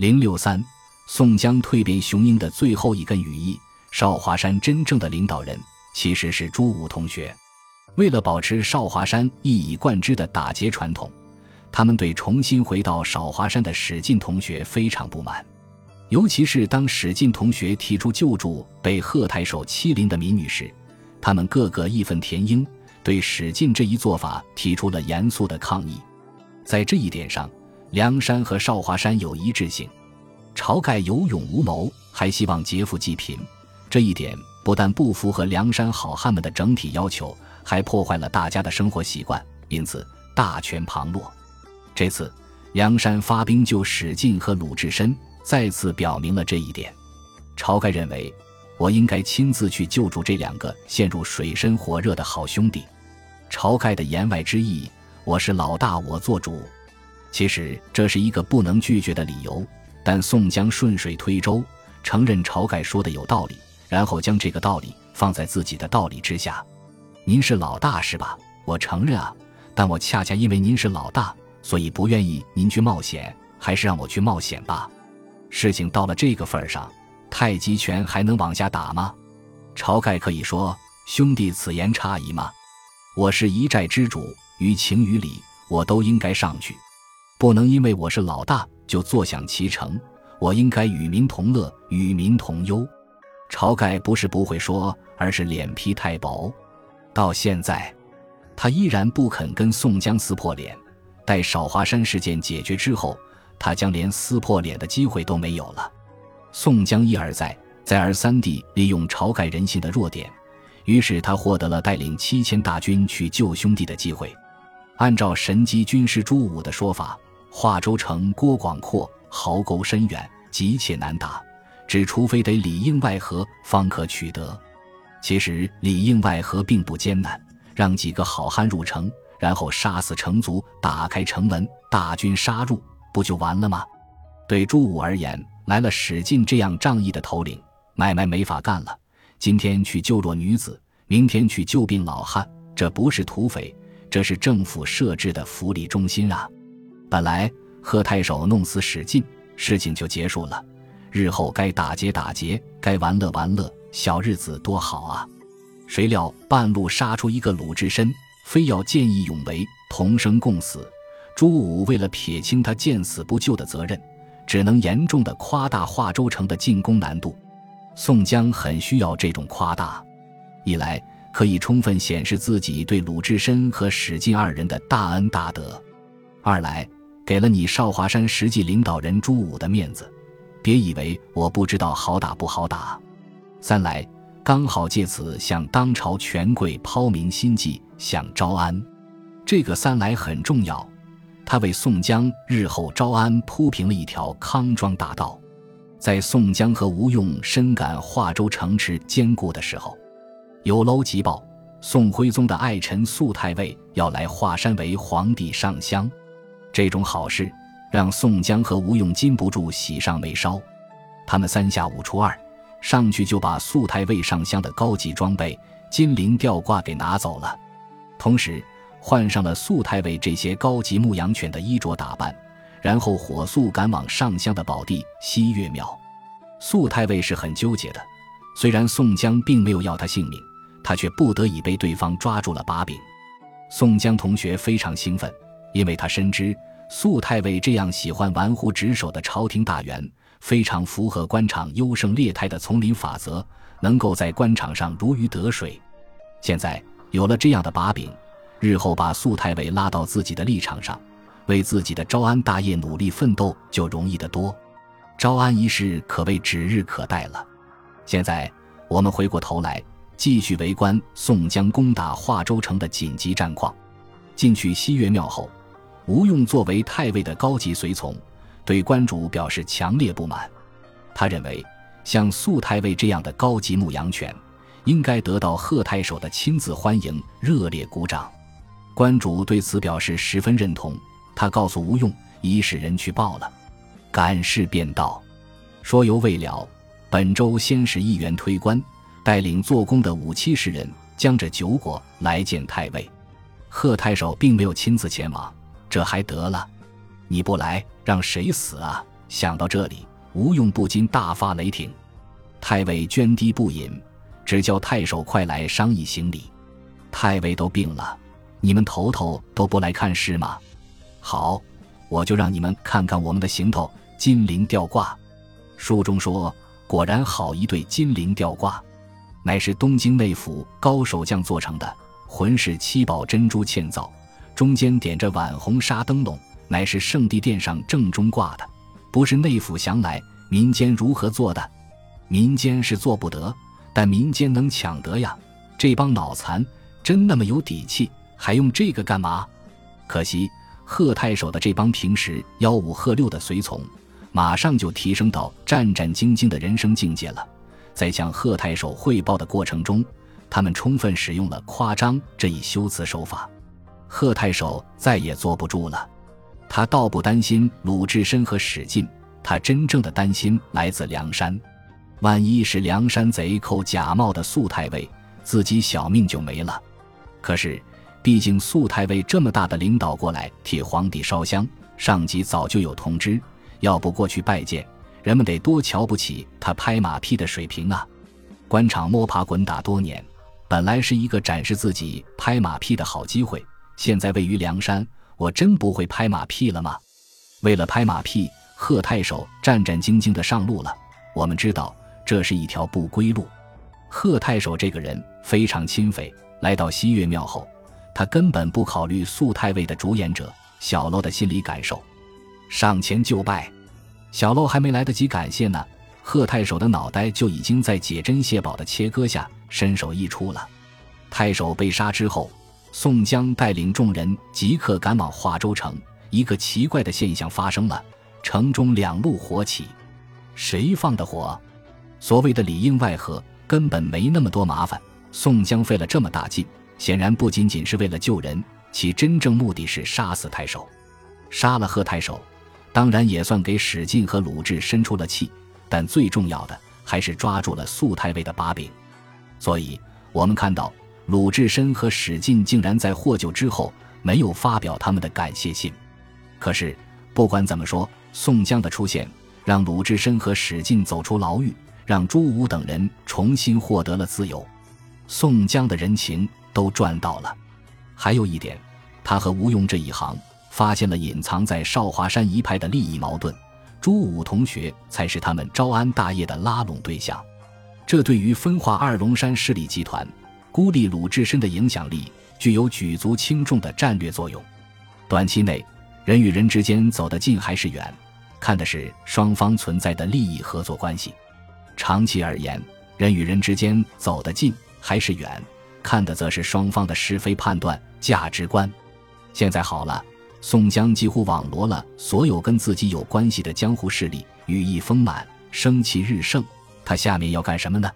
零六三，宋江蜕变雄鹰的最后一根羽翼。少华山真正的领导人其实是朱武同学。为了保持少华山一以贯之的打劫传统，他们对重新回到少华山的史进同学非常不满。尤其是当史进同学提出救助被贺太守欺凌的民女时，他们个个义愤填膺，对史进这一做法提出了严肃的抗议。在这一点上，梁山和少华山有一致性。晁盖有勇无谋，还希望劫富济贫，这一点不但不符合梁山好汉们的整体要求，还破坏了大家的生活习惯，因此大权旁落。这次梁山发兵救史进和鲁智深，再次表明了这一点。晁盖认为，我应该亲自去救助这两个陷入水深火热的好兄弟。晁盖的言外之意，我是老大，我做主。其实这是一个不能拒绝的理由。但宋江顺水推舟，承认晁盖说的有道理，然后将这个道理放在自己的道理之下。您是老大是吧？我承认啊，但我恰恰因为您是老大，所以不愿意您去冒险，还是让我去冒险吧。事情到了这个份儿上，太极拳还能往下打吗？晁盖可以说：“兄弟，此言差矣吗？我是一寨之主，于情于理，我都应该上去，不能因为我是老大。”就坐享其成，我应该与民同乐，与民同忧。晁盖不是不会说，而是脸皮太薄。到现在，他依然不肯跟宋江撕破脸。待少华山事件解决之后，他将连撕破脸的机会都没有了。宋江一而再、再而三地利用晁盖人性的弱点，于是他获得了带领七千大军去救兄弟的机会。按照神机军师朱武的说法。华州城郭广阔，壕沟深远，急切难打，只除非得里应外合，方可取得。其实里应外合并不艰难，让几个好汉入城，然后杀死城卒，打开城门，大军杀入，不就完了吗？对朱武而言，来了史进这样仗义的头领，买卖没法干了。今天去救弱女子，明天去救病老汉，这不是土匪，这是政府设置的福利中心啊！本来贺太守弄死史进，事情就结束了。日后该打劫打劫，该玩乐玩乐，小日子多好啊！谁料半路杀出一个鲁智深，非要见义勇为，同生共死。朱武为了撇清他见死不救的责任，只能严重的夸大华州城的进攻难度。宋江很需要这种夸大，一来可以充分显示自己对鲁智深和史进二人的大恩大德，二来。给了你少华山实际领导人朱武的面子，别以为我不知道好打不好打。三来刚好借此向当朝权贵抛明心迹，想招安。这个三来很重要，他为宋江日后招安铺平了一条康庄大道。在宋江和吴用深感华州城池坚固的时候，有楼急报，宋徽宗的爱臣肃太尉要来华山为皇帝上香。这种好事让宋江和吴用禁不住喜上眉梢，他们三下五除二上去就把素太尉上香的高级装备金铃吊挂给拿走了，同时换上了素太尉这些高级牧羊犬的衣着打扮，然后火速赶往上香的宝地西岳庙。素太尉是很纠结的，虽然宋江并没有要他性命，他却不得已被对方抓住了把柄。宋江同学非常兴奋。因为他深知肃太尉这样喜欢玩忽职守的朝廷大员，非常符合官场优胜劣汰的丛林法则，能够在官场上如鱼得水。现在有了这样的把柄，日后把肃太尉拉到自己的立场上，为自己的招安大业努力奋斗就容易得多。招安一事可谓指日可待了。现在我们回过头来，继续围观宋江攻打华州城的紧急战况。进去西岳庙后。吴用作为太尉的高级随从，对关主表示强烈不满。他认为，像肃太尉这样的高级牧羊犬，应该得到贺太守的亲自欢迎、热烈鼓掌。关主对此表示十分认同。他告诉吴用，已使人去报了，赶事便到。说犹未了，本州先使议员推官，带领做工的五七十人，将这酒果来见太尉。贺太守并没有亲自前往。这还得了？你不来，让谁死啊？想到这里，吴用不禁大发雷霆。太尉涓滴不饮，只叫太守快来商议行礼。太尉都病了，你们头头都不来看事吗？好，我就让你们看看我们的行头——金陵吊挂。书中说，果然好一对金陵吊挂，乃是东京内府高手匠做成的，浑是七宝珍珠嵌造，中间点着碗红纱灯笼，乃是圣地殿上正中挂的，不是内府降来，民间如何做的？民间是做不得，但民间能抢得呀！这帮脑残真那么有底气，还用这个干嘛？可惜贺太守的这帮平时吆五喝六的随从，马上就提升到战战兢兢的人生境界了。在向贺太守汇报的过程中，他们充分使用了夸张这一修辞手法。贺太守再也坐不住了，他倒不担心鲁智深和史进，他真正的担心来自梁山。万一是梁山贼扣假冒的素太尉，自己小命就没了。可是，毕竟素太尉这么大的领导过来替皇帝烧香，上级早就有通知，要不过去拜见，人们得多瞧不起他拍马屁的水平啊！官场摸爬滚打多年，本来是一个展示自己拍马屁的好机会，现在位于梁山，我真不会拍马屁了吗？为了拍马屁，贺太守战战兢兢地上路了。我们知道。这是一条不归路。贺太守这个人非常钦匪，来到西岳庙后，他根本不考虑素太尉的主演者小楼的心理感受，上前就拜。小楼还没来得及感谢呢，贺太守的脑袋就已经在解珍解宝的切割下身首异处了。太守被杀之后，宋江带领众人即刻赶往华州城。一个奇怪的现象发生了，城中两路火起，谁放的火？所谓的里应外合根本没那么多麻烦。宋江费了这么大劲，显然不仅仅是为了救人，其真正目的是杀死太守。杀了贺太守，当然也算给史进和鲁智深出了气，但最重要的还是抓住了素太尉的把柄。所以，我们看到鲁智深和史进竟然在获救之后没有发表他们的感谢信。可是，不管怎么说，宋江的出现让鲁智深和史进走出牢狱。让朱武等人重新获得了自由，宋江的人情都赚到了。还有一点，他和吴用这一行发现了隐藏在少华山一派的利益矛盾，朱武同学才是他们招安大业的拉拢对象。这对于分化二龙山势力集团、孤立鲁智深的影响力，具有举足轻重的战略作用。短期内，人与人之间走得近还是远，看的是双方存在的利益合作关系。长期而言，人与人之间走得近还是远，看的则是双方的是非判断、价值观。现在好了，宋江几乎网罗了所有跟自己有关系的江湖势力，羽翼丰满，生气日盛。他下面要干什么呢？